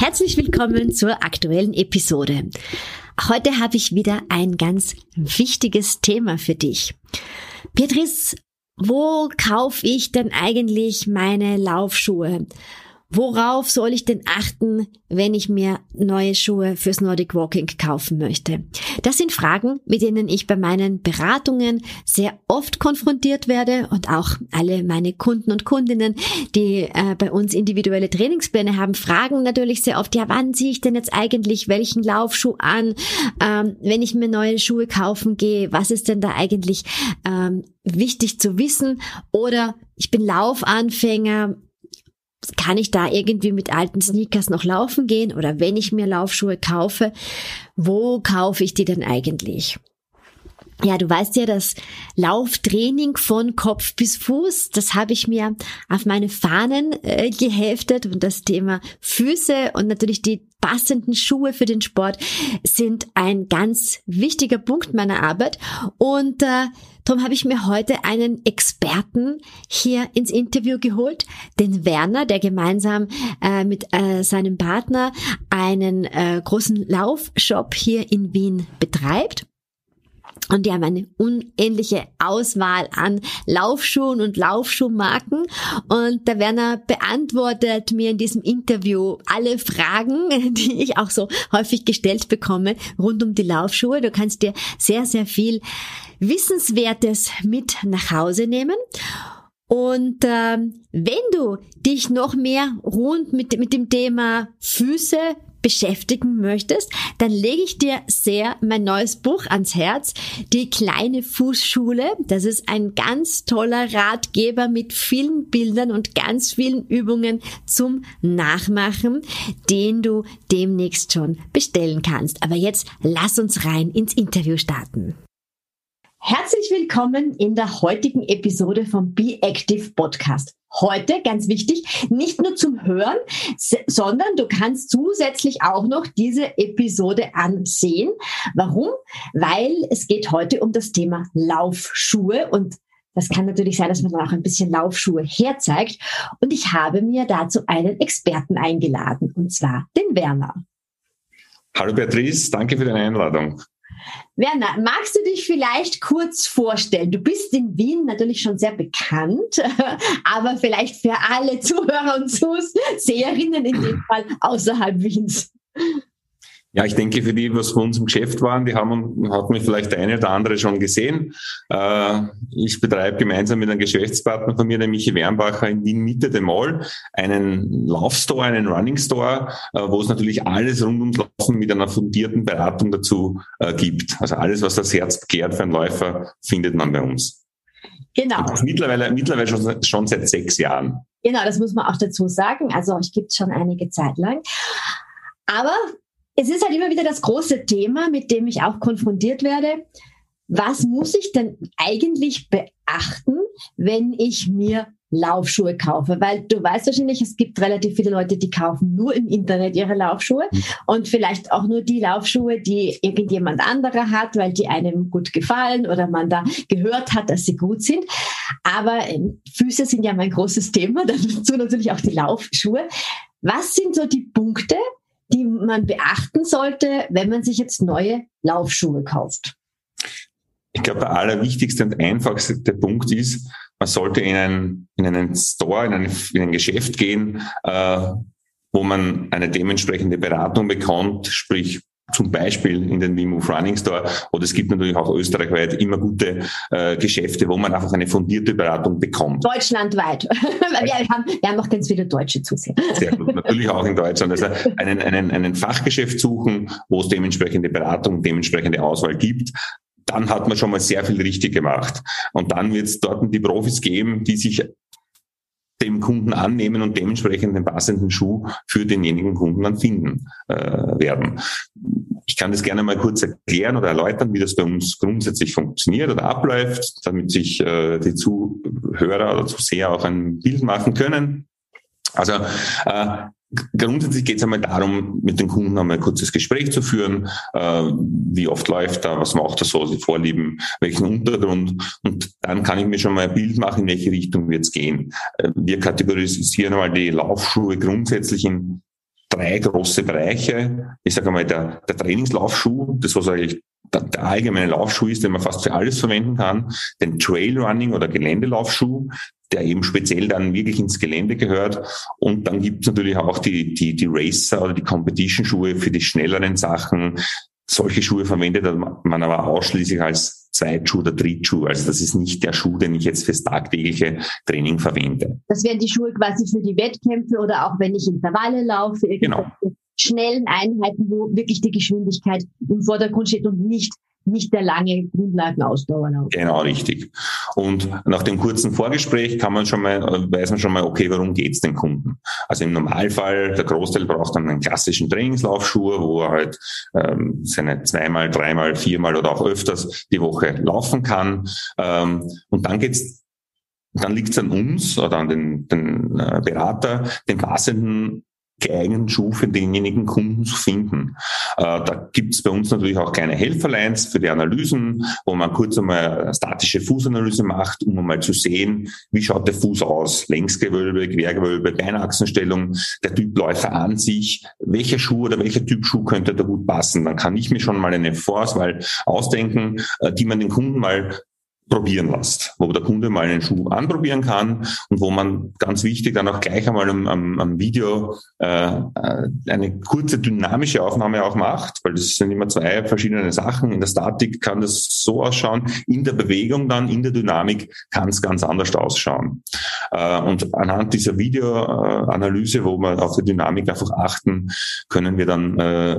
Herzlich willkommen zur aktuellen Episode. Heute habe ich wieder ein ganz wichtiges Thema für dich. Beatrice, wo kaufe ich denn eigentlich meine Laufschuhe? Worauf soll ich denn achten, wenn ich mir neue Schuhe fürs Nordic Walking kaufen möchte? Das sind Fragen, mit denen ich bei meinen Beratungen sehr oft konfrontiert werde und auch alle meine Kunden und Kundinnen, die äh, bei uns individuelle Trainingspläne haben, fragen natürlich sehr oft, ja, wann ziehe ich denn jetzt eigentlich welchen Laufschuh an, ähm, wenn ich mir neue Schuhe kaufen gehe, was ist denn da eigentlich ähm, wichtig zu wissen? Oder ich bin Laufanfänger, kann ich da irgendwie mit alten Sneakers noch laufen gehen? Oder wenn ich mir Laufschuhe kaufe, wo kaufe ich die denn eigentlich? Ja, du weißt ja, das Lauftraining von Kopf bis Fuß, das habe ich mir auf meine Fahnen äh, geheftet. Und das Thema Füße und natürlich die passenden Schuhe für den Sport sind ein ganz wichtiger Punkt meiner Arbeit. Und äh, darum habe ich mir heute einen Experten hier ins Interview geholt, den Werner, der gemeinsam äh, mit äh, seinem Partner einen äh, großen Laufshop hier in Wien betreibt. Und die haben eine unendliche Auswahl an Laufschuhen und Laufschuhmarken. Und der Werner beantwortet mir in diesem Interview alle Fragen, die ich auch so häufig gestellt bekomme rund um die Laufschuhe. Du kannst dir sehr, sehr viel Wissenswertes mit nach Hause nehmen. Und ähm, wenn du dich noch mehr rund mit, mit dem Thema Füße, beschäftigen möchtest, dann lege ich dir sehr mein neues Buch ans Herz, die kleine Fußschule. Das ist ein ganz toller Ratgeber mit vielen Bildern und ganz vielen Übungen zum Nachmachen, den du demnächst schon bestellen kannst. Aber jetzt lass uns rein ins Interview starten. Herzlich willkommen in der heutigen Episode vom Be Active Podcast. Heute, ganz wichtig, nicht nur zum Hören, sondern du kannst zusätzlich auch noch diese Episode ansehen. Warum? Weil es geht heute um das Thema Laufschuhe und das kann natürlich sein, dass man dann auch ein bisschen Laufschuhe herzeigt. Und ich habe mir dazu einen Experten eingeladen, und zwar den Werner. Hallo Beatrice, danke für deine Einladung. Werner, magst du dich vielleicht kurz vorstellen? Du bist in Wien natürlich schon sehr bekannt, aber vielleicht für alle Zuhörer und Zuseherinnen in dem Fall außerhalb Wiens. Ja, ich denke, für die, was von uns im Geschäft waren, die haben, hat mich vielleicht der eine oder andere schon gesehen. Äh, ich betreibe gemeinsam mit einem Geschäftspartner von mir, der Michi Wernbacher, in Wien Mitte dem Mall, einen Laufstore, einen Running Store, äh, wo es natürlich alles rund ums Laufen mit einer fundierten Beratung dazu äh, gibt. Also alles, was das Herz begehrt für einen Läufer, findet man bei uns. Genau. mittlerweile, mittlerweile schon, schon seit sechs Jahren. Genau, das muss man auch dazu sagen. Also ich gibt es schon einige Zeit lang. Aber es ist halt immer wieder das große Thema, mit dem ich auch konfrontiert werde. Was muss ich denn eigentlich beachten, wenn ich mir Laufschuhe kaufe? Weil du weißt wahrscheinlich, es gibt relativ viele Leute, die kaufen nur im Internet ihre Laufschuhe mhm. und vielleicht auch nur die Laufschuhe, die irgendjemand anderer hat, weil die einem gut gefallen oder man da gehört hat, dass sie gut sind. Aber ähm, Füße sind ja mein großes Thema, dazu natürlich auch die Laufschuhe. Was sind so die Punkte, die man beachten sollte, wenn man sich jetzt neue Laufschuhe kauft? Ich glaube, der allerwichtigste und einfachste Punkt ist, man sollte in einen, in einen Store, in ein, in ein Geschäft gehen, äh, wo man eine dementsprechende Beratung bekommt, sprich zum Beispiel in den WeMove Running Store oder es gibt natürlich auch österreichweit immer gute äh, Geschäfte, wo man einfach eine fundierte Beratung bekommt. Deutschlandweit. wir, haben, wir haben auch ganz viele Deutsche Zusehen. Sehr gut, natürlich auch in Deutschland. Also einen, einen, einen Fachgeschäft suchen, wo es dementsprechende Beratung, dementsprechende Auswahl gibt dann hat man schon mal sehr viel richtig gemacht. Und dann wird es dort die Profis geben, die sich dem Kunden annehmen und dementsprechend den passenden Schuh für denjenigen Kunden dann finden äh, werden. Ich kann das gerne mal kurz erklären oder erläutern, wie das bei uns grundsätzlich funktioniert oder abläuft, damit sich äh, die Zuhörer oder Zuseher auch ein Bild machen können. Also äh, Grundsätzlich geht es einmal darum, mit den Kunden einmal ein kurzes Gespräch zu führen. Äh, wie oft läuft er, was macht er so, sie Vorlieben, welchen Untergrund. Und dann kann ich mir schon mal ein Bild machen, in welche Richtung wird es gehen. Äh, wir kategorisieren einmal die Laufschuhe grundsätzlich in drei große Bereiche. Ich sage einmal, der, der Trainingslaufschuh, das was eigentlich der, allgemeine Laufschuh ist, den man fast für alles verwenden kann, den Trailrunning oder Geländelaufschuh, der eben speziell dann wirklich ins Gelände gehört. Und dann gibt es natürlich auch die, die, die Racer oder die Competition-Schuhe für die schnelleren Sachen. Solche Schuhe verwendet man aber ausschließlich als Zweitschuh oder Drittschuh. Also das ist nicht der Schuh, den ich jetzt fürs tagtägliche Training verwende. Das wären die Schuhe quasi für die Wettkämpfe oder auch wenn ich Intervalle laufe, genau. Schnellen Einheiten, wo wirklich die Geschwindigkeit im Vordergrund steht und nicht nicht der lange Grundlagenausdauer. Genau, richtig. Und nach dem kurzen Vorgespräch kann man schon mal, weiß man schon mal, okay, warum geht's den Kunden? Also im Normalfall, der Großteil braucht dann einen klassischen Trainingslaufschuh, wo er halt ähm, seine zweimal, dreimal, viermal oder auch öfters die Woche laufen kann. Ähm, und dann geht's dann liegt es an uns oder an den, den äh, Berater, den passenden geeigneten Schuh für denjenigen Kunden zu finden. Äh, da gibt es bei uns natürlich auch kleine Helferlines für die Analysen, wo man kurz einmal statische Fußanalyse macht, um einmal zu sehen, wie schaut der Fuß aus, Längsgewölbe, Quergewölbe, Beinachsenstellung, der Typ Läufer an sich, welcher Schuh oder welcher Typ Schuh könnte da gut passen. Dann kann ich mir schon mal eine Vorauswahl ausdenken, äh, die man den Kunden mal probieren lässt, wo der Kunde mal einen Schuh anprobieren kann und wo man ganz wichtig dann auch gleich einmal am, am, am Video äh, äh, eine kurze dynamische Aufnahme auch macht, weil das sind immer zwei verschiedene Sachen. In der Statik kann das so ausschauen, in der Bewegung dann, in der Dynamik kann es ganz anders ausschauen. Äh, und anhand dieser Videoanalyse, wo wir auf die Dynamik einfach achten, können wir dann äh,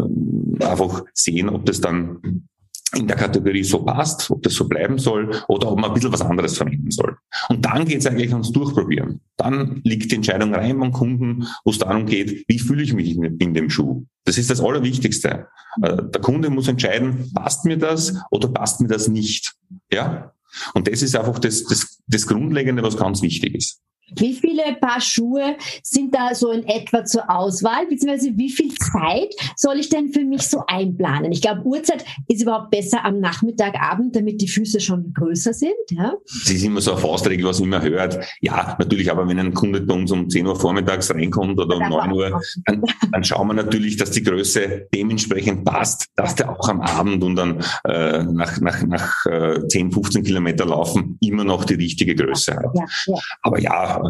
einfach sehen, ob das dann in der Kategorie so passt, ob das so bleiben soll oder ob man ein bisschen was anderes verwenden soll. Und dann geht es eigentlich ums Durchprobieren. Dann liegt die Entscheidung rein beim Kunden, wo es darum geht, wie fühle ich mich in, dem Schuh. Das ist das Allerwichtigste. Äh, der Kunde muss entscheiden, passt mir das oder passt mir das nicht. Ja? Und das ist einfach das, das, das Grundlegende, was ganz wichtig ist. Wie viele Paar Schuhe sind da so in etwa zur Auswahl, beziehungsweise wie viel Zeit soll ich denn für mich so einplanen? Ich glaube, Uhrzeit ist überhaupt besser am Nachmittag, Abend, damit die Füße schon größer sind. Ja? Das ist immer so eine Faustregel, was man immer hört. Ja, natürlich, aber wenn ein Kunde bei uns um 10 Uhr vormittags reinkommt oder um 9 Uhr, dann, dann schauen wir natürlich, dass die Größe dementsprechend passt, dass der auch am Abend und dann äh, nach, nach, nach äh, 10, 15 Kilometer laufen immer noch die richtige Größe hat. Ja, ja. Aber ja,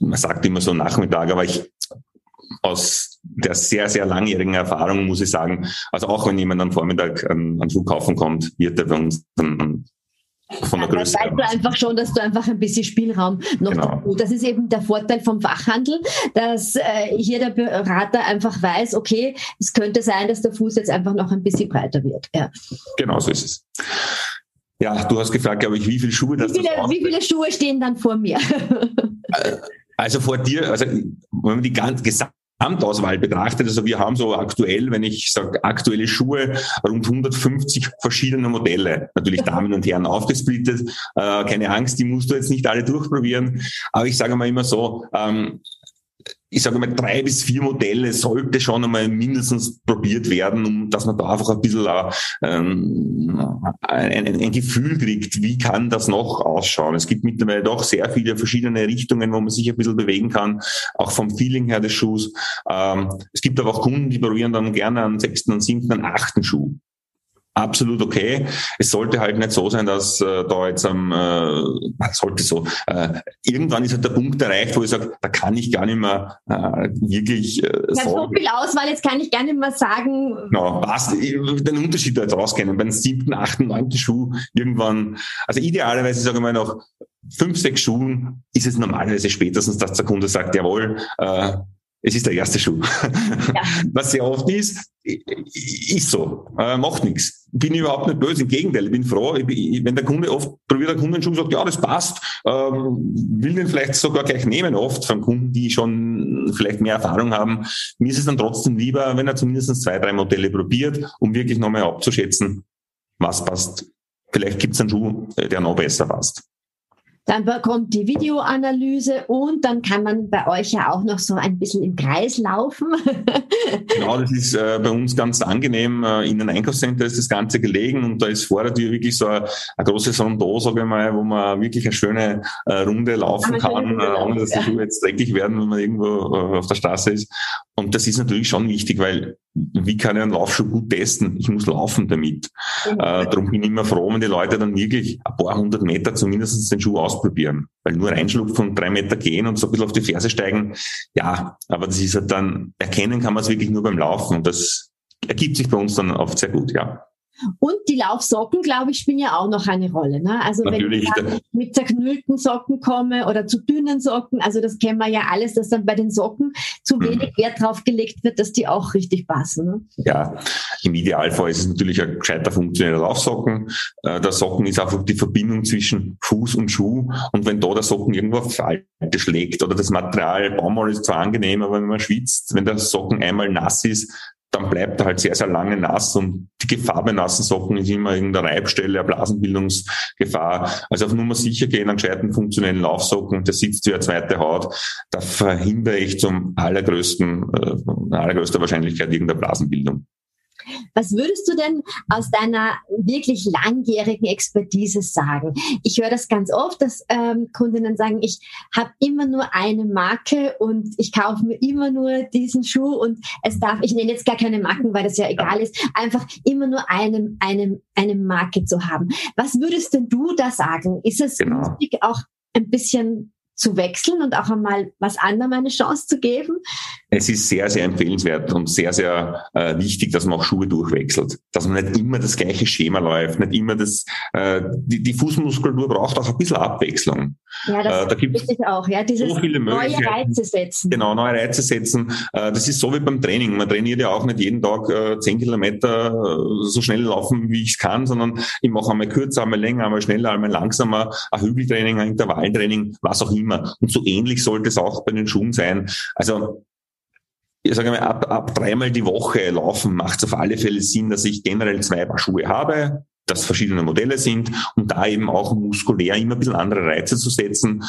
man sagt immer so Nachmittag, aber ich aus der sehr, sehr langjährigen Erfahrung muss ich sagen, also auch wenn jemand am Vormittag an, an Flughafen kommt, wird er bei uns dann von der Größe. Dann weißt du einfach schon, dass du einfach ein bisschen Spielraum noch genau. Das ist eben der Vorteil vom Fachhandel, dass äh, hier der Berater einfach weiß, okay, es könnte sein, dass der Fuß jetzt einfach noch ein bisschen breiter wird. Ja. Genau so ist es. Ja, du hast gefragt, glaube ich, wie viele Schuhe das wie viele, das Wie viele Schuhe stehen dann vor mir? also vor dir, also wenn man die ganze Gesamtauswahl betrachtet, also wir haben so aktuell, wenn ich sage aktuelle Schuhe, rund 150 verschiedene Modelle. Natürlich Damen und Herren aufgesplittet. Äh, keine Angst, die musst du jetzt nicht alle durchprobieren. Aber ich sage mal immer so, ähm, ich sage mal, drei bis vier Modelle sollte schon einmal mindestens probiert werden, um dass man da einfach ein bisschen ähm, ein, ein, Gefühl kriegt, wie kann das noch ausschauen. Es gibt mittlerweile doch sehr viele verschiedene Richtungen, wo man sich ein bisschen bewegen kann, auch vom Feeling her des Schuhs. Ähm, es gibt aber auch Kunden, die probieren dann gerne einen sechsten, einen siebten, einen achten Schuh absolut okay. Es sollte halt nicht so sein, dass äh, da jetzt am, äh, sollte so, äh, irgendwann ist halt der Punkt erreicht, wo ich sage, da kann ich gar nicht mehr äh, wirklich äh, Ich habe so viel Auswahl, jetzt kann ich gar nicht mehr sagen. Genau, passt, den Unterschied da jetzt rauskennen. Beim siebten, achten, neunten Schuh irgendwann, also idealerweise, sage ich mal, noch fünf, sechs Schuhen ist es normalerweise spätestens, dass der Kunde sagt, jawohl, äh, es ist der erste Schuh. Ja. Was sehr oft ist, ist so, äh, macht nichts. Bin überhaupt nicht böse, im Gegenteil, ich bin froh, ich, wenn der Kunde oft probiert der Kunde einen Schuh und sagt, ja, das passt, ähm, will den vielleicht sogar gleich nehmen, oft von Kunden, die schon vielleicht mehr Erfahrung haben. Mir ist es dann trotzdem lieber, wenn er zumindest zwei, drei Modelle probiert, um wirklich nochmal abzuschätzen, was passt. Vielleicht gibt es einen Schuh, der noch besser passt. Dann kommt die Videoanalyse und dann kann man bei euch ja auch noch so ein bisschen im Kreis laufen. genau, das ist äh, bei uns ganz angenehm. Äh, in einem Einkaufscenter ist das Ganze gelegen und da ist vor der Tür wirklich so ein, ein großes Rondot, sage ich mal, wo man wirklich eine schöne äh, Runde laufen kann, äh, ohne dass die Schuhe jetzt dreckig werden, wenn man irgendwo äh, auf der Straße ist. Und das ist natürlich schon wichtig, weil wie kann ich einen Laufschuh gut testen? Ich muss laufen damit. Mhm. Äh, darum bin ich immer froh, wenn die Leute dann wirklich ein paar hundert Meter zumindest den Schuh ausprobieren. Weil nur reinschlupfen und drei Meter gehen und so ein bisschen auf die Ferse steigen, ja, aber das ist halt dann, erkennen kann man es wirklich nur beim Laufen und das ergibt sich bei uns dann oft sehr gut, ja. Und die Laufsocken, glaube ich, spielen ja auch noch eine Rolle. Ne? Also Natürlich. wenn ich mit zerknüllten Socken komme oder zu dünnen Socken, also das kennen wir ja alles, dass dann bei den Socken zu mhm. wenig Wert drauf gelegt wird, dass die auch richtig passen. Ne? Ja, im Idealfall ist es natürlich ein gescheiter funktioneller Laufsocken. Äh, der Socken ist einfach die Verbindung zwischen Fuß und Schuh. Und wenn da der Socken irgendwo auf Falte schlägt oder das Material, Baumwolle ist zwar angenehm, aber wenn man schwitzt, wenn der Socken einmal nass ist, dann bleibt er halt sehr, sehr lange nass und die Gefahr bei nassen Socken ist immer irgendeine Reibstelle, eine Blasenbildungsgefahr. Also auf Nummer sicher gehen, einen gescheiten funktionellen Laufsocken, der sitzt wie eine zweite Haut, da verhindere ich zum allergrößten, äh, allergrößter Wahrscheinlichkeit irgendeine Blasenbildung. Was würdest du denn aus deiner wirklich langjährigen Expertise sagen? Ich höre das ganz oft, dass ähm, Kundinnen sagen, ich habe immer nur eine Marke und ich kaufe mir immer nur diesen Schuh und es darf, ich nenne jetzt gar keine Marken, weil das ja egal ist, einfach immer nur eine, eine, eine Marke zu haben. Was würdest denn du da sagen? Ist es genau. wichtig, auch ein bisschen zu wechseln und auch einmal was anderem eine Chance zu geben? Es ist sehr, sehr empfehlenswert und sehr, sehr äh, wichtig, dass man auch Schuhe durchwechselt. Dass man nicht immer das gleiche Schema läuft, nicht immer das, äh, die, die Fußmuskulatur braucht auch ein bisschen Abwechslung. Ja, das äh, da gibt es auch, ja, dieses so viele neue Reize setzen. Genau, neue Reize setzen. Äh, das ist so wie beim Training. Man trainiert ja auch nicht jeden Tag äh, zehn Kilometer äh, so schnell laufen, wie ich es kann, sondern ich mache einmal kürzer, einmal länger, einmal schneller, einmal langsamer, ein Hügeltraining, ein Intervalltraining, was auch immer immer. Und so ähnlich sollte es auch bei den Schuhen sein. Also ich sage mal, ab, ab dreimal die Woche laufen macht es auf alle Fälle Sinn, dass ich generell zwei Paar Schuhe habe, dass verschiedene Modelle sind und da eben auch muskulär immer ein bisschen andere Reize zu setzen.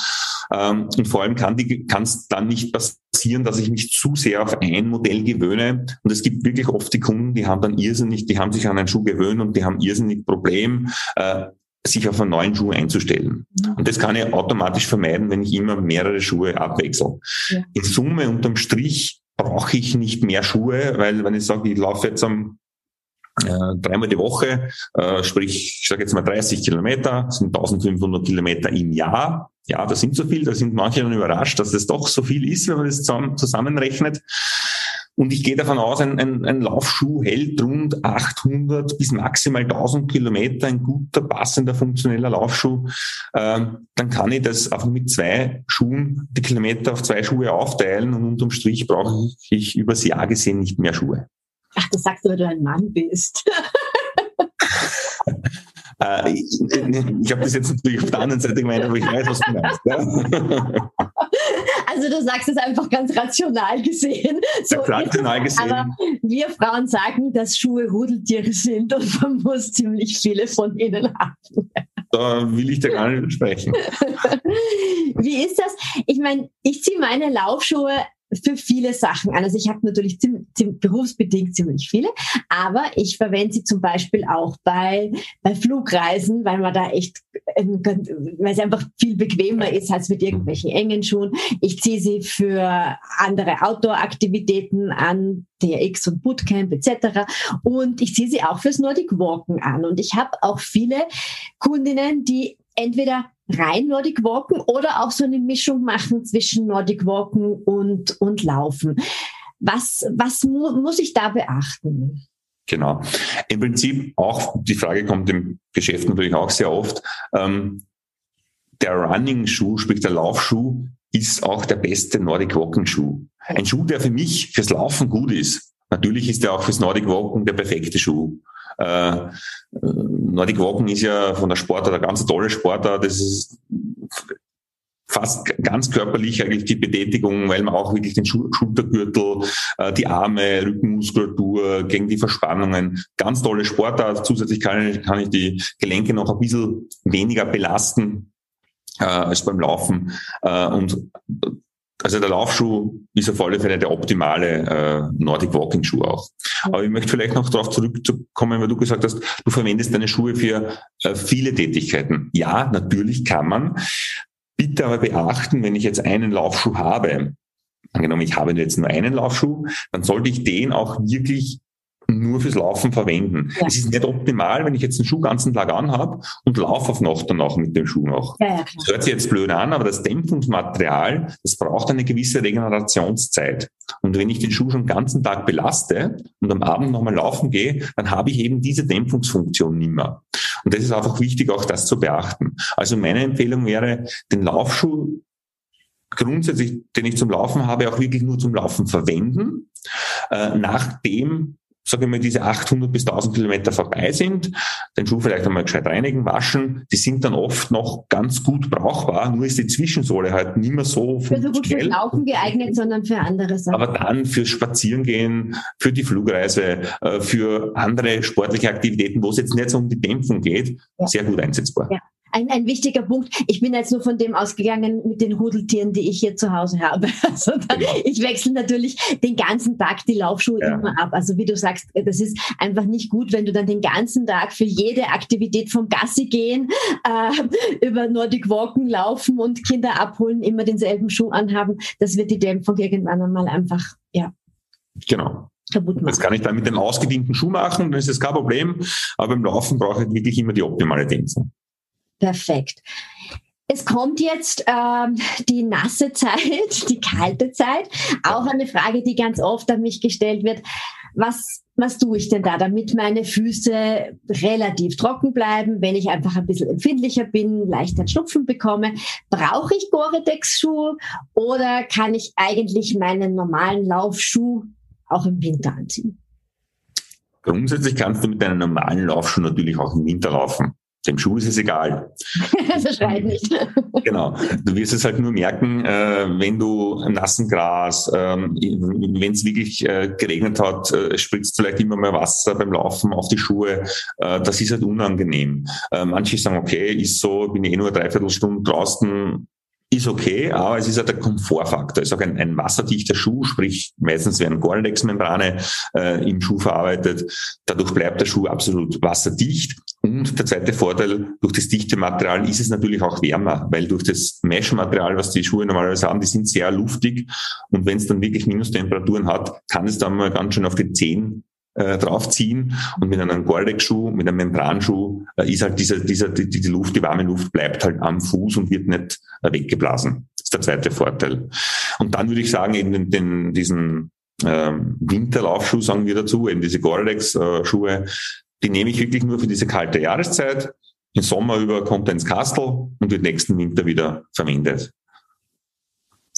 Ähm, und vor allem kann es dann nicht passieren, dass ich mich zu sehr auf ein Modell gewöhne. Und es gibt wirklich oft die Kunden, die haben dann irrsinnig, die haben sich an einen Schuh gewöhnt und die haben irrsinnig Problem, äh, sich auf einen neuen Schuh einzustellen. Mhm. Und das kann ich automatisch vermeiden, wenn ich immer mehrere Schuhe abwechsel. Ja. In Summe unterm Strich brauche ich nicht mehr Schuhe, weil wenn ich sage, ich laufe jetzt am äh, dreimal die Woche, äh, sprich, ich sage jetzt mal 30 Kilometer, sind 1500 Kilometer im Jahr. Ja, das sind so viel, da sind manche dann überrascht, dass das doch so viel ist, wenn man das zusammen, zusammenrechnet. Und ich gehe davon aus, ein, ein, ein Laufschuh hält rund 800 bis maximal 1000 Kilometer, ein guter, passender, funktioneller Laufschuh. Ähm, dann kann ich das einfach mit zwei Schuhen, die Kilometer auf zwei Schuhe aufteilen und unterm Strich brauche ich übers Jahr gesehen nicht mehr Schuhe. Ach, das sagst du, weil du ein Mann bist. Äh, ich, ich habe das jetzt natürlich auf der anderen Seite gemeint, aber ich weiß, was du meinst. Ja? Also du sagst es einfach ganz rational gesehen. So rational gesehen. Aber wir Frauen sagen, dass Schuhe Rudeltiere sind und man muss ziemlich viele von ihnen haben. Da will ich dir gar nicht sprechen. Wie ist das? Ich meine, ich ziehe meine Laufschuhe für viele Sachen an. Also ich habe natürlich ziemlich, ziemlich, berufsbedingt ziemlich viele, aber ich verwende sie zum Beispiel auch bei, bei Flugreisen, weil man da echt, ähm, weil es einfach viel bequemer ist als mit irgendwelchen engen Schuhen. Ich ziehe sie für andere Outdoor-Aktivitäten an, TRX und Bootcamp etc. Und ich ziehe sie auch fürs Nordic Walken an. Und ich habe auch viele Kundinnen, die entweder rein Nordic Walken oder auch so eine Mischung machen zwischen Nordic Walken und, und Laufen. Was, was mu muss ich da beachten? Genau. Im Prinzip auch, die Frage kommt im Geschäft natürlich auch sehr oft, ähm, der Running-Schuh, sprich der Laufschuh, ist auch der beste Nordic Walking Schuh. Ein Schuh, der für mich fürs Laufen gut ist. Natürlich ist er auch fürs Nordic Walking der perfekte Schuh. Äh, Nordic Walking ist ja von der Sportart eine ganz tolle Sportart. Das ist fast ganz körperlich eigentlich die Betätigung, weil man auch wirklich den Schultergürtel, äh, die Arme, Rückenmuskulatur gegen die Verspannungen, ganz tolle Sportart. Zusätzlich kann ich, kann ich die Gelenke noch ein bisschen weniger belasten äh, als beim Laufen. Äh, und also der Laufschuh ist auf alle Fälle der optimale äh, Nordic Walking Schuh auch. Aber ich möchte vielleicht noch darauf zurückkommen, weil du gesagt hast, du verwendest deine Schuhe für äh, viele Tätigkeiten. Ja, natürlich kann man. Bitte aber beachten, wenn ich jetzt einen Laufschuh habe, angenommen, ich habe jetzt nur einen Laufschuh, dann sollte ich den auch wirklich nur fürs Laufen verwenden. Ja. Es ist nicht optimal, wenn ich jetzt einen Schuh ganzen Tag anhabe und laufe auf Nacht danach mit dem Schuh noch. Ja, ja, das hört sich jetzt blöd an, aber das Dämpfungsmaterial, das braucht eine gewisse Regenerationszeit. Und wenn ich den Schuh schon den ganzen Tag belaste und am Abend nochmal laufen gehe, dann habe ich eben diese Dämpfungsfunktion nimmer. Und das ist einfach wichtig, auch das zu beachten. Also meine Empfehlung wäre, den Laufschuh grundsätzlich, den ich zum Laufen habe, auch wirklich nur zum Laufen verwenden, äh, nachdem sage ich mal, diese 800 bis 1000 Kilometer vorbei sind, den Schuh vielleicht einmal gescheit reinigen, waschen, die sind dann oft noch ganz gut brauchbar, nur ist die Zwischensohle halt nicht mehr so Für so gut fürs Laufen geeignet, sondern für andere Sachen. Aber dann fürs Spazierengehen, für die Flugreise, äh, für andere sportliche Aktivitäten, wo es jetzt nicht so um die Dämpfung geht, ja. sehr gut einsetzbar. Ja ein, ein wichtiger Punkt. Ich bin jetzt nur von dem ausgegangen mit den Hudeltieren, die ich hier zu Hause habe. Also da, genau. ich wechsle natürlich den ganzen Tag die Laufschuhe ja. immer ab. Also wie du sagst, das ist einfach nicht gut, wenn du dann den ganzen Tag für jede Aktivität vom Gassi gehen, äh, über Nordic Walken laufen und Kinder abholen, immer denselben Schuh anhaben. Das wird die Dämpfung irgendwann einmal einfach, ja. Genau. Das kann ich dann mit dem ausgedienten Schuh machen, dann ist das kein Problem. Aber beim Laufen brauche ich wirklich immer die optimale Dämpfung. Perfekt. Es kommt jetzt ähm, die nasse Zeit, die kalte Zeit. Auch eine Frage, die ganz oft an mich gestellt wird. Was, was tue ich denn da, damit meine Füße relativ trocken bleiben, wenn ich einfach ein bisschen empfindlicher bin, leichter Schnupfen bekomme? Brauche ich Gore-Tex-Schuhe oder kann ich eigentlich meinen normalen Laufschuh auch im Winter anziehen? Grundsätzlich kannst du mit deinen normalen Laufschuhen natürlich auch im Winter laufen. Dem Schuh ist es egal. das schreit nicht. genau. Du wirst es halt nur merken, äh, wenn du im nassen Gras, ähm, wenn es wirklich äh, geregnet hat, äh, spritzt vielleicht immer mehr Wasser beim Laufen auf die Schuhe. Das ist halt unangenehm. Manche sagen, okay, ist so, bin ich eh nur dreiviertel Stunden draußen, ist okay, aber es ist halt der Komfortfaktor. Es ist auch ein, ein wasserdichter Schuh, sprich meistens werden Gore-Tex-Membrane äh, im Schuh verarbeitet. Dadurch bleibt der Schuh absolut wasserdicht. Und der zweite Vorteil, durch das dichte Material ist es natürlich auch wärmer, weil durch das Mesh-Material, was die Schuhe normalerweise haben, die sind sehr luftig. Und wenn es dann wirklich Minustemperaturen hat, kann es dann mal ganz schön auf die Zehen äh, draufziehen und mit einem Gore-Tex-Schuh, mit einem Membranschuh äh, ist halt dieser, dieser, die, die Luft, die warme Luft bleibt halt am Fuß und wird nicht äh, weggeblasen. Das ist der zweite Vorteil. Und dann würde ich sagen, eben den, den, diesen ähm, Winterlaufschuh sagen wir dazu, eben diese Gore-Tex-Schuhe, die nehme ich wirklich nur für diese kalte Jahreszeit. Im Sommer über kommt er ins Kastel und wird nächsten Winter wieder verwendet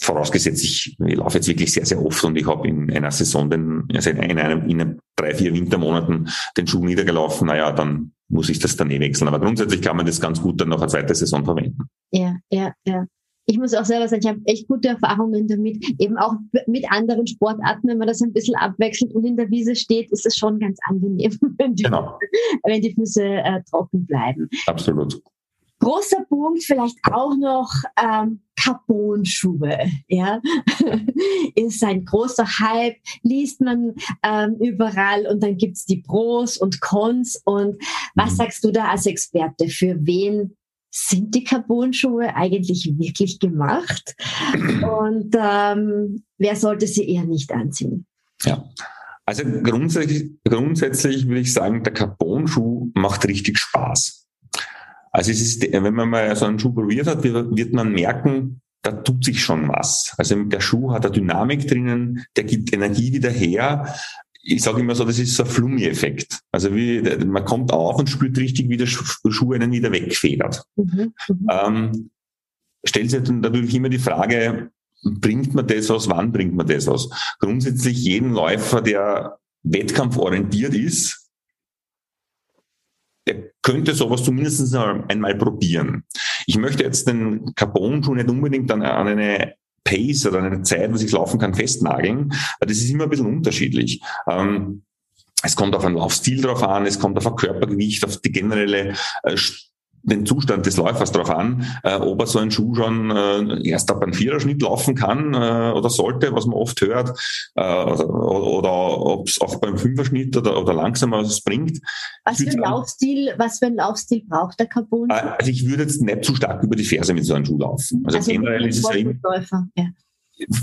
vorausgesetzt, ich, ich laufe jetzt wirklich sehr, sehr oft und ich habe in einer Saison den, also in einem, in drei, vier Wintermonaten den Schuh niedergelaufen, naja, dann muss ich das dann eh wechseln. Aber grundsätzlich kann man das ganz gut dann noch eine zweite Saison verwenden. Ja, ja, ja. Ich muss auch selber sagen, ich habe echt gute Erfahrungen damit, eben auch mit anderen Sportarten, wenn man das ein bisschen abwechselt und in der Wiese steht, ist es schon ganz angenehm, wenn die, genau. wenn die Füße äh, trocken bleiben. Absolut. Großer Punkt vielleicht auch noch ähm, Carbon-Schuhe. Ja, ist ein großer Hype, liest man ähm, überall und dann gibt's die Pros und Cons. Und was mhm. sagst du da als Experte? Für wen sind die Carbon-Schuhe eigentlich wirklich gemacht? Und ähm, wer sollte sie eher nicht anziehen? Ja. Also grundsätzlich, grundsätzlich würde ich sagen, der Carbon-Schuh macht richtig Spaß. Also es ist, wenn man mal so einen Schuh probiert hat, wird man merken, da tut sich schon was. Also der Schuh hat eine Dynamik drinnen, der gibt Energie wieder her. Ich sage immer so, das ist so ein Flummi-Effekt. Also wie, man kommt auf und spürt richtig, wie der Schuh einen wieder wegfedert. Mhm, mhm. ähm, stellt sich natürlich immer die Frage, bringt man das aus, wann bringt man das aus? Grundsätzlich jeden Läufer, der wettkampforientiert ist, der könnte sowas zumindest einmal probieren. Ich möchte jetzt den Carbon-Schuh nicht unbedingt an, an eine Pace oder eine Zeit, was ich laufen kann, festnageln. Das ist immer ein bisschen unterschiedlich. Ähm, es kommt auf einen Laufstil drauf an, es kommt auf ein Körpergewicht, auf die generelle äh, den Zustand des Läufers darauf an, äh, ob er so einen Schuh schon äh, erst ab einem Viererschnitt laufen kann äh, oder sollte, was man oft hört, äh, oder, oder ob es auch beim Fünferschnitt oder, oder langsamer was bringt. Was für, ein Laufstil, was für ein Laufstil braucht der Carbon? Äh, also ich würde jetzt nicht zu stark über die Ferse mit so einem Schuh laufen. Also, also generell ist es. Ja.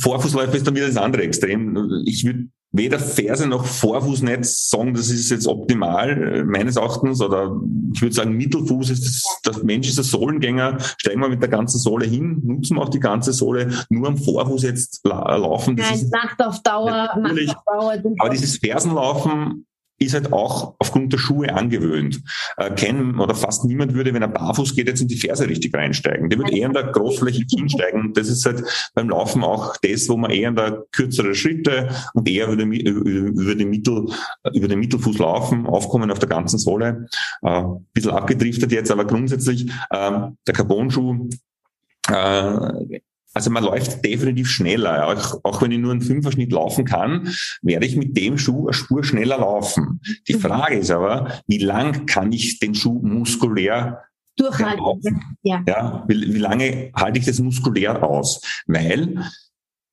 Vorfußläufer ist dann wieder das andere Extrem. Ich würde weder Ferse noch Vorfußnetz sagen, das ist jetzt optimal, äh, meines Erachtens, oder ich würde sagen, Mittelfuß ist das, der Mensch ist ein Sohlengänger, steigen wir mit der ganzen Sohle hin, nutzen wir auch die ganze Sohle, nur am Vorfuß jetzt laufen. Das Nein, ist, Nacht auf Dauer, Nacht auf Dauer. Aber dieses Fersenlaufen ist halt auch aufgrund der Schuhe angewöhnt. Äh, kein oder fast niemand würde, wenn er barfuß geht, jetzt in die Ferse richtig reinsteigen. Der wird eher in der großflächig hinsteigen. Das ist halt beim Laufen auch das, wo man eher in der kürzere Schritte und eher über den, über den, Mittel, über den Mittelfuß laufen, aufkommen auf der ganzen Sohle. Äh, bisschen abgedriftet jetzt, aber grundsätzlich äh, der Carbon-Schuh äh, also man läuft definitiv schneller. Auch, auch wenn ich nur einen Fünferschnitt laufen kann, werde ich mit dem Schuh eine Spur schneller laufen. Die mhm. Frage ist aber, wie lang kann ich den Schuh muskulär durchhalten? Ja. ja wie, wie lange halte ich das muskulär aus? Weil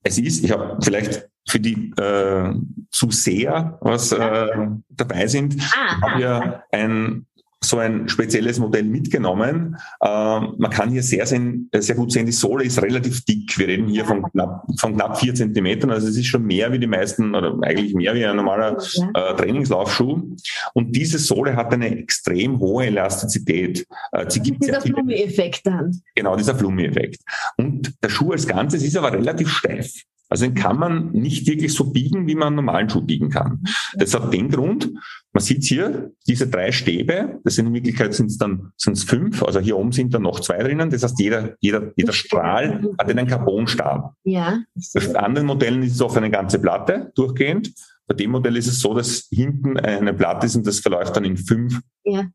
es ist, ich habe vielleicht für die äh, Zuseher, was äh, dabei sind, ah, ich habe ja ein so ein spezielles Modell mitgenommen. Ähm, man kann hier sehr, sehr gut sehen, die Sohle ist relativ dick. Wir reden hier von knapp, von knapp vier Zentimetern. Also es ist schon mehr wie die meisten oder eigentlich mehr wie ein normaler äh, Trainingslaufschuh. Und diese Sohle hat eine extrem hohe Elastizität. Äh, sie gibt dieser Flummi-Effekt dann. Genau, dieser Flummi-Effekt. Und der Schuh als Ganzes ist aber relativ steif. Also den kann man nicht wirklich so biegen, wie man einen normalen Schuh biegen kann. Das hat den Grund, man sieht hier diese drei Stäbe, das sind in Wirklichkeit sind es dann sind es fünf, also hier oben sind dann noch zwei drinnen. Das heißt, jeder, jeder, jeder Strahl hat einen Carbonstab. Ja. Bei anderen Modellen ist es auf eine ganze Platte durchgehend. Bei dem Modell ist es so, dass hinten eine Platte ist und das verläuft dann in fünf ja.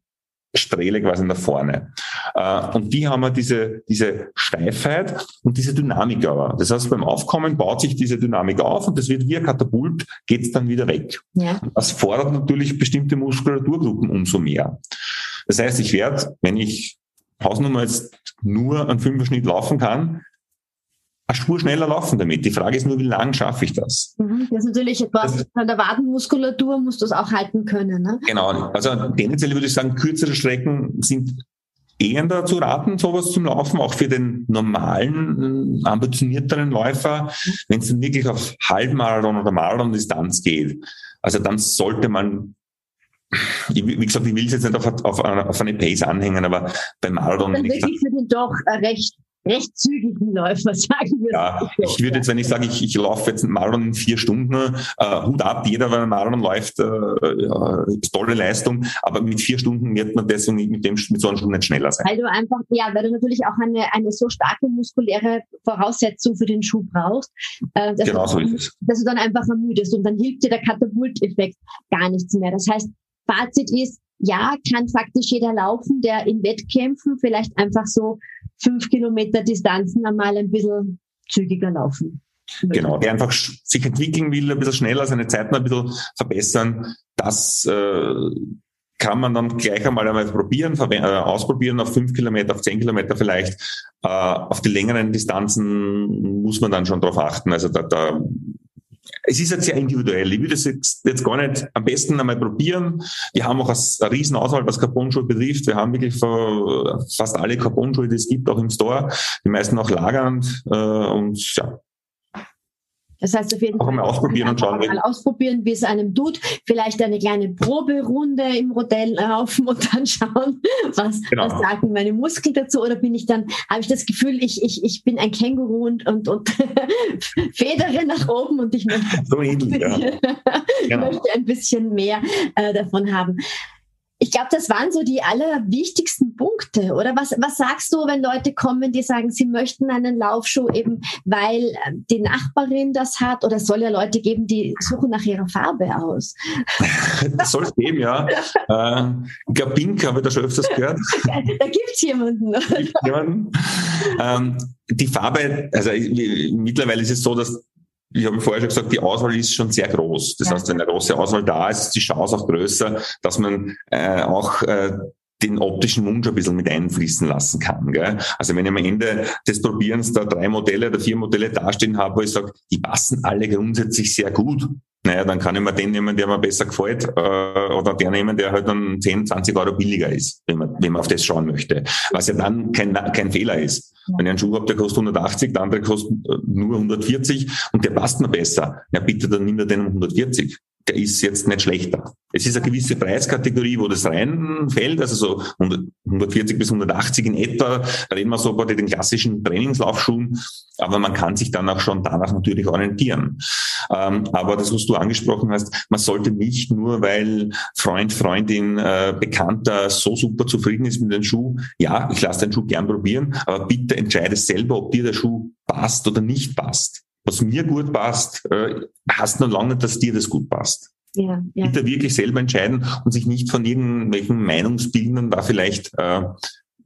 Strähle quasi nach vorne. Äh, und die haben wir diese, diese Steifheit und diese Dynamik aber. Das heißt, beim Aufkommen baut sich diese Dynamik auf und das wird wie ein Katapult, geht es dann wieder weg. Ja. Das fordert natürlich bestimmte Muskulaturgruppen umso mehr. Das heißt, ich werde, wenn ich Hausnummer jetzt nur einen Fünferschnitt laufen kann, eine Spur schneller laufen damit. Die Frage ist nur, wie lange schaffe ich das? Mhm, das ist natürlich etwas, an der Wadenmuskulatur musst du es auch halten können. Ne? Genau, also tendenziell würde ich sagen, kürzere Strecken sind eher dazu raten, sowas zum Laufen, auch für den normalen, ambitionierteren Läufer, wenn es dann wirklich auf Halbmarathon oder Marathon-Distanz geht. Also dann sollte man wie gesagt, ich will es jetzt nicht auf, auf, auf eine Pace anhängen, aber beim Marathon. Dann wirklich für den doch recht recht zügigen Läufer, sagen wir. Ja, so. ich würde jetzt, wenn ich sage, ich, ich laufe jetzt einen Marathon in vier Stunden, äh, Hut ab, jeder, wenn ein Marathon läuft, äh, ja, tolle Leistung, aber mit vier Stunden wird man deswegen mit dem mit so einer Stunde nicht schneller sein. Weil du einfach, ja, weil du natürlich auch eine, eine so starke muskuläre Voraussetzung für den Schuh brauchst, äh, dass, genau du, so ist es. dass du dann einfach ermüdest und dann hilft dir der Katapulteffekt gar nichts mehr. Das heißt, Fazit ist, ja, kann faktisch jeder laufen, der in Wettkämpfen vielleicht einfach so fünf Kilometer Distanzen einmal ein bisschen zügiger laufen. Genau, der einfach sich entwickeln will, ein bisschen schneller, seine Zeiten ein bisschen verbessern. Das äh, kann man dann gleich einmal einmal probieren, äh, ausprobieren auf fünf Kilometer, auf zehn Kilometer vielleicht. Äh, auf die längeren Distanzen muss man dann schon darauf achten. Also da, da es ist jetzt sehr individuell. Ich würde es jetzt, jetzt gar nicht am besten einmal probieren. Wir haben auch eine riesen Auswahl, was Carbon-Schuhe betrifft. Wir haben wirklich fast alle Carbon-Schuhe, die es gibt, auch im Store. Die meisten auch lagernd. Äh, und ja, das heißt auf jeden Fall mal ausprobieren und schauen. Mal ausprobieren, wie es einem tut. Vielleicht eine kleine Proberunde im Hotel laufen und dann schauen, was, genau. was sagen meine Muskeln dazu. Oder bin ich dann, habe ich das Gefühl, ich, ich, ich bin ein Känguru und, und, und federe nach oben und ich möchte, so ähnlich, ja. genau. möchte ein bisschen mehr äh, davon haben. Ich glaube, das waren so die allerwichtigsten Punkte, oder? Was, was sagst du, wenn Leute kommen, die sagen, sie möchten einen Laufschuh eben, weil äh, die Nachbarin das hat? Oder es soll ja Leute geben, die suchen nach ihrer Farbe aus? das soll es geben, ja. Äh, Pink habe ich da schon öfters gehört. da gibt es jemanden. jemanden. Ähm, die Farbe, also mittlerweile ist es so, dass ich habe vorher schon gesagt, die Auswahl ist schon sehr groß. Das ja. heißt, wenn eine große Auswahl da ist, ist die Chance auch größer, dass man äh, auch äh, den optischen Wunsch ein bisschen mit einfließen lassen kann. Gell? Also wenn ich am Ende des Probierens da drei Modelle oder vier Modelle dastehen habe, wo ich sage, die passen alle grundsätzlich sehr gut, naja, dann kann ich mir den nehmen, der mir besser gefällt, äh, oder der nehmen, der halt dann 10, 20 Euro billiger ist, wenn man, wenn man auf das schauen möchte. Was ja dann kein, kein Fehler ist. Wenn ich einen Schuh habe, der kostet 180, der andere kostet äh, nur 140 und der passt mir besser. Ja, bitte, dann nimm er den um 140 der ist jetzt nicht schlechter. Es ist eine gewisse Preiskategorie, wo das reinfällt, also so 140 bis 180 in etwa, reden wir so bei den klassischen Trainingslaufschuhen, aber man kann sich dann auch schon danach natürlich orientieren. Ähm, aber das, was du angesprochen hast, man sollte nicht nur, weil Freund, Freundin, äh, Bekannter so super zufrieden ist mit dem Schuh, ja, ich lasse den Schuh gern probieren, aber bitte entscheide selber, ob dir der Schuh passt oder nicht passt was mir gut passt, äh, heißt nur lange nicht, dass dir das gut passt. Ja, ja. Bitte wirklich selber entscheiden und sich nicht von irgendwelchen Meinungsbildern da vielleicht äh,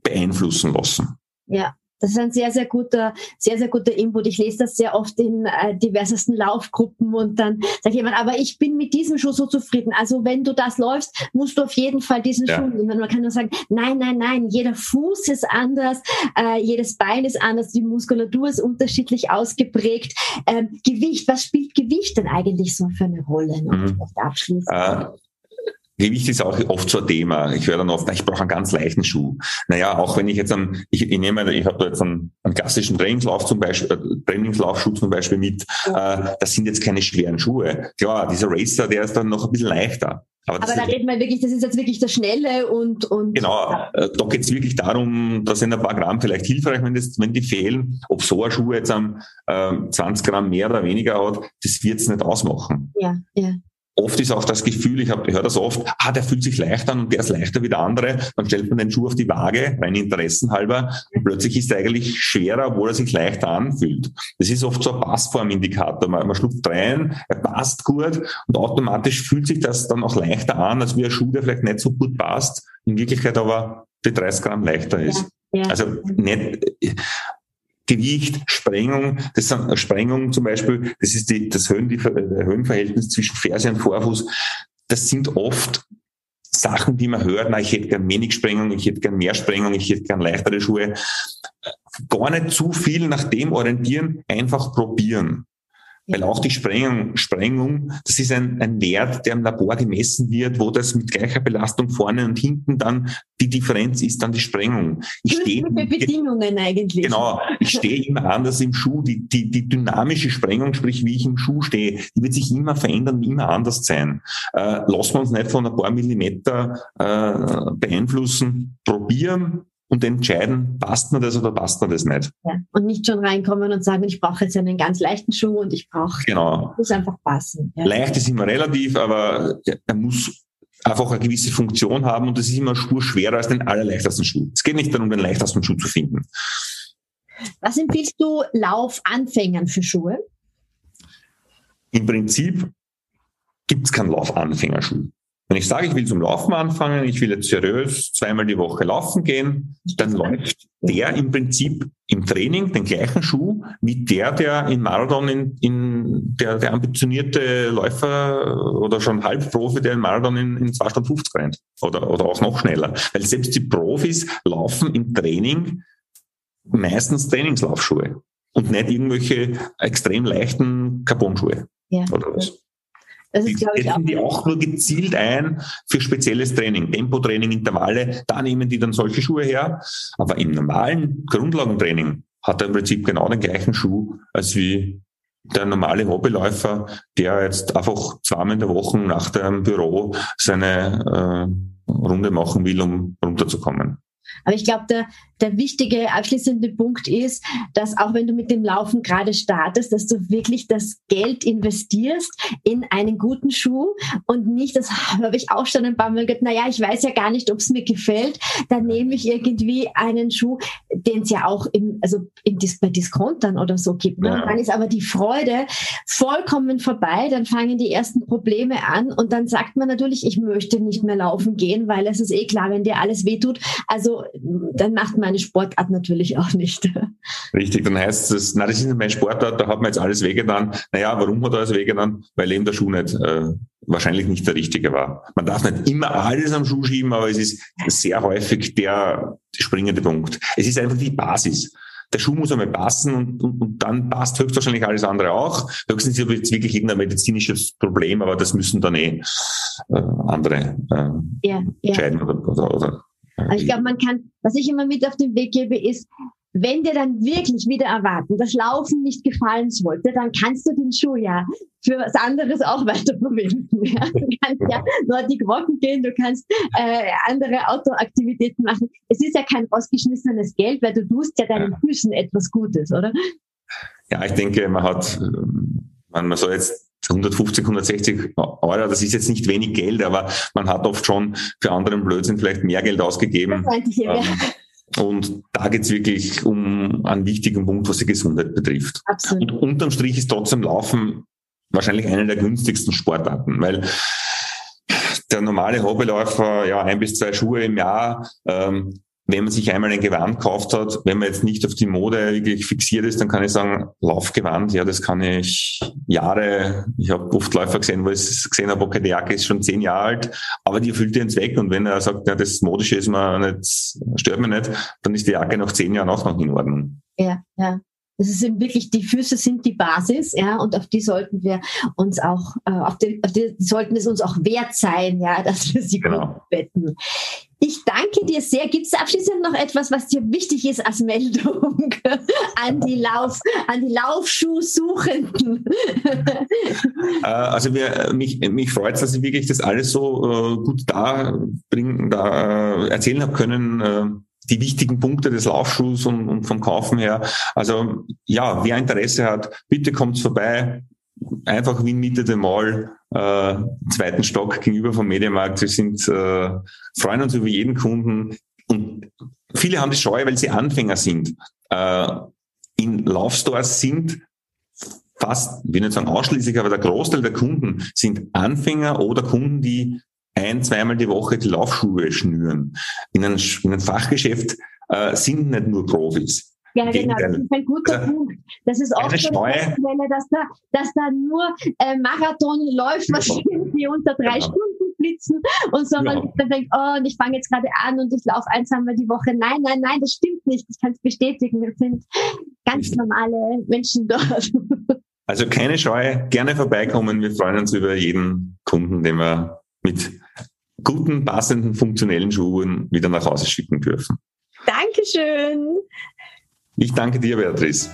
beeinflussen lassen. Ja, das ist ein sehr, sehr guter, sehr, sehr guter Input. Ich lese das sehr oft in äh, diversesten Laufgruppen und dann sagt jemand, aber ich bin mit diesem Schuh so zufrieden. Also wenn du das läufst, musst du auf jeden Fall diesen ja. Schuh nehmen. Man kann nur sagen, nein, nein, nein, jeder Fuß ist anders, äh, jedes Bein ist anders, die Muskulatur ist unterschiedlich ausgeprägt. Ähm, Gewicht, was spielt Gewicht denn eigentlich so für eine Rolle? Mhm. Abschließend. Äh, Gewicht ist auch oft so ein Thema. Ich höre dann oft, ich brauche einen ganz leichten Schuh. Naja, auch wenn ich jetzt einen, ich, ich nehme, ich habe da jetzt einen, einen klassischen Trainingslauf zum Beispiel, äh, Trainingslaufschuh zum Beispiel mit. Äh, das sind jetzt keine schweren Schuhe. Klar, dieser Racer, der ist dann noch ein bisschen leichter. Aber, Aber da reden wir wirklich, das ist jetzt wirklich der Schnelle und, und Genau, ja. Äh, da geht es wirklich darum, da sind ein paar Gramm vielleicht hilfreich, wenn, das, wenn die fehlen. Ob so ein Schuh jetzt am äh, 20 Gramm mehr oder weniger hat, das wird es nicht ausmachen. Ja, ja. Oft ist auch das Gefühl, ich, höre das oft, ah, der fühlt sich leichter an und der ist leichter wie der andere. Dann stellt man den Schuh auf die Waage, rein interessenhalber, und plötzlich ist er eigentlich schwerer, obwohl er sich leichter anfühlt. Das ist oft so ein Passformindikator. Man, man schlupft rein, er passt gut und automatisch fühlt sich das dann auch leichter an, als wie ein Schuh, der vielleicht nicht so gut passt, in Wirklichkeit aber die 30 Gramm leichter ist. Ja, ja. Also nicht, Gewicht, Sprengung, das sind Sprengung zum Beispiel, das ist die, das Höhen, die, Höhenverhältnis zwischen Ferse und Vorfuß. Das sind oft Sachen, die man hört, na, ich hätte gern wenig Sprengung, ich hätte gern mehr Sprengung, ich hätte gern leichtere Schuhe. Gar nicht zu viel nach dem orientieren, einfach probieren. Weil auch die Sprengung, Sprengung das ist ein, ein Wert, der im Labor gemessen wird, wo das mit gleicher Belastung vorne und hinten dann die Differenz ist dann die Sprengung. Ich stehe, Bedingungen eigentlich. Genau, ich stehe immer anders im Schuh. Die, die, die dynamische Sprengung, sprich wie ich im Schuh stehe, die wird sich immer verändern, immer anders sein. Äh, lassen wir uns nicht von ein paar Millimeter äh, beeinflussen. Probieren, und entscheiden, passt mir das oder passt mir das nicht. Ja. Und nicht schon reinkommen und sagen, ich brauche jetzt einen ganz leichten Schuh und ich brauche, genau. muss einfach passen. Ja. Leicht ist immer relativ, aber er muss einfach eine gewisse Funktion haben und das ist immer Spur schwerer als den allerleichtesten Schuh. Es geht nicht darum, den leichtesten Schuh zu finden. Was empfiehlst du Laufanfängern für Schuhe? Im Prinzip gibt es keinen Laufanfängerschuh. Wenn ich sage, ich will zum Laufen anfangen, ich will jetzt seriös zweimal die Woche laufen gehen, dann läuft der im Prinzip im Training den gleichen Schuh wie der, der in Marathon in, in der, der ambitionierte Läufer oder schon Halbprofi, der in Marathon in, in 2 Stunden 50 rennt. Oder, oder auch noch schneller. Weil selbst die Profis laufen im Training meistens Trainingslaufschuhe und nicht irgendwelche extrem leichten Carbon-Schuhe. Ja. Oder was. Das ist, glaube ich, auch. die auch nur gezielt ein für spezielles Training, Tempotraining, Intervalle, da nehmen die dann solche Schuhe her. Aber im normalen Grundlagentraining hat er im Prinzip genau den gleichen Schuh als wie der normale Hobbyläufer, der jetzt einfach zweimal in der Woche nach dem Büro seine äh, Runde machen will, um runterzukommen. Aber ich glaube, der, der wichtige abschließende Punkt ist, dass auch wenn du mit dem Laufen gerade startest, dass du wirklich das Geld investierst in einen guten Schuh und nicht, das habe ich auch schon ein paar Mal gesagt, naja, ich weiß ja gar nicht, ob es mir gefällt, dann nehme ich irgendwie einen Schuh, den es ja auch im, also in bei Diskontern oder so gibt. Ne? Ja. Dann ist aber die Freude vollkommen vorbei, dann fangen die ersten Probleme an und dann sagt man natürlich, ich möchte nicht mehr laufen gehen, weil es ist eh klar, wenn dir alles wehtut. Also dann macht meine Sportart natürlich auch nicht. Richtig, dann heißt es, na, das ist nicht mein Sportart, da hat man jetzt alles wehgetan. Naja, warum hat er alles wehgetan? Weil eben der Schuh nicht äh, wahrscheinlich nicht der richtige war. Man darf nicht immer alles am Schuh schieben, aber es ist sehr häufig der springende Punkt. Es ist einfach die Basis der Schuh muss einmal passen und, und, und dann passt höchstwahrscheinlich alles andere auch. Höchstens ist jetzt wirklich irgendein medizinisches Problem, aber das müssen dann eh äh, andere äh, ja, entscheiden ja. oder, oder, oder also ich glaube, man kann, was ich immer mit auf den Weg gebe, ist, wenn dir dann wirklich wieder erwarten, das Laufen nicht gefallen sollte, dann kannst du den Schuh ja für was anderes auch weiter verwenden. Ja? Du kannst ja Nordic Walken gehen, du kannst äh, andere Autoaktivitäten machen. Es ist ja kein rausgeschmissenes Geld, weil du tust ja deinen. Füßen etwas Gutes, oder? Ja, ich denke, man hat, man, man soll jetzt 150, 160 Euro, das ist jetzt nicht wenig Geld, aber man hat oft schon für anderen Blödsinn vielleicht mehr Geld ausgegeben. Ähm, und da geht's wirklich um einen wichtigen Punkt, was die Gesundheit betrifft. Absolut. Und unterm Strich ist trotzdem Laufen wahrscheinlich eine der günstigsten Sportarten, weil der normale Hobbyläufer, ja, ein bis zwei Schuhe im Jahr, ähm, wenn man sich einmal ein Gewand gekauft hat, wenn man jetzt nicht auf die Mode wirklich fixiert ist, dann kann ich sagen, Laufgewand, ja, das kann ich Jahre, ich habe oft Läufer gesehen, wo ich gesehen habe, okay, die Jacke ist schon zehn Jahre alt, aber die erfüllt ihren Zweck und wenn er sagt, ja, das Modische ist mir nicht, stört mir nicht, dann ist die Jacke nach zehn Jahren auch noch in Ordnung. Ja, ja. Das ist eben wirklich, die Füße sind die Basis, ja, und auf die sollten wir uns auch, äh, auf, die, auf die sollten es uns auch wert sein, ja, dass wir sie genau. gut betten. Ich danke dir sehr. Gibt es abschließend noch etwas, was dir wichtig ist als Meldung an die Lauf, an die Laufschuhsuchenden? Äh, also wir, mich, mich freut es, dass ich wirklich das alles so äh, gut da bringen, da äh, erzählen habe können. Die wichtigen Punkte des Laufschuhs und, und vom Kaufen her. Also ja, wer Interesse hat, bitte kommt vorbei. Einfach wie in Mitte der Mall, äh, zweiten Stock gegenüber vom Mediamarkt. Wir sind, äh, freuen uns über jeden Kunden. Und viele haben die Scheu, weil sie Anfänger sind. Äh, in Laufstores sind fast, ich will nicht sagen ausschließlich, aber der Großteil der Kunden sind Anfänger oder Kunden, die ein, zweimal die Woche die Laufschuhe schnüren. In einem, in einem Fachgeschäft äh, sind nicht nur Profis. Ja, genau, das ist ein guter also, Punkt. Das ist auch so eine dass da, dass da nur äh, Marathonläufmaschinen, die unter drei genau. Stunden flitzen und so man dann denkt, oh, und ich fange jetzt gerade an und ich laufe eins einmal die Woche. Nein, nein, nein, das stimmt nicht. Ich kann es bestätigen. Wir sind ganz normale Menschen dort. Also keine Scheu, gerne vorbeikommen. Wir freuen uns über jeden Kunden, den wir mit guten, passenden, funktionellen Schuhen wieder nach Hause schicken dürfen. Dankeschön. Ich danke dir, Beatrice.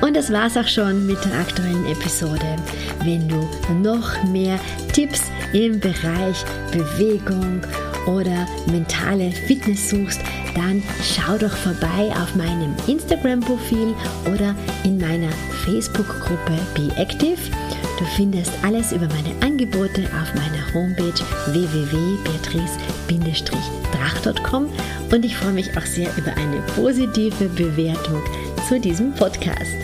Und das war's auch schon mit der aktuellen Episode. Wenn du noch mehr Tipps im Bereich Bewegung oder mentale Fitness suchst, dann schau doch vorbei auf meinem Instagram-Profil oder in meiner Facebook-Gruppe Be Active. Du findest alles über meine Angebote auf meiner Homepage www.beatrice-drach.com und ich freue mich auch sehr über eine positive Bewertung zu diesem Podcast.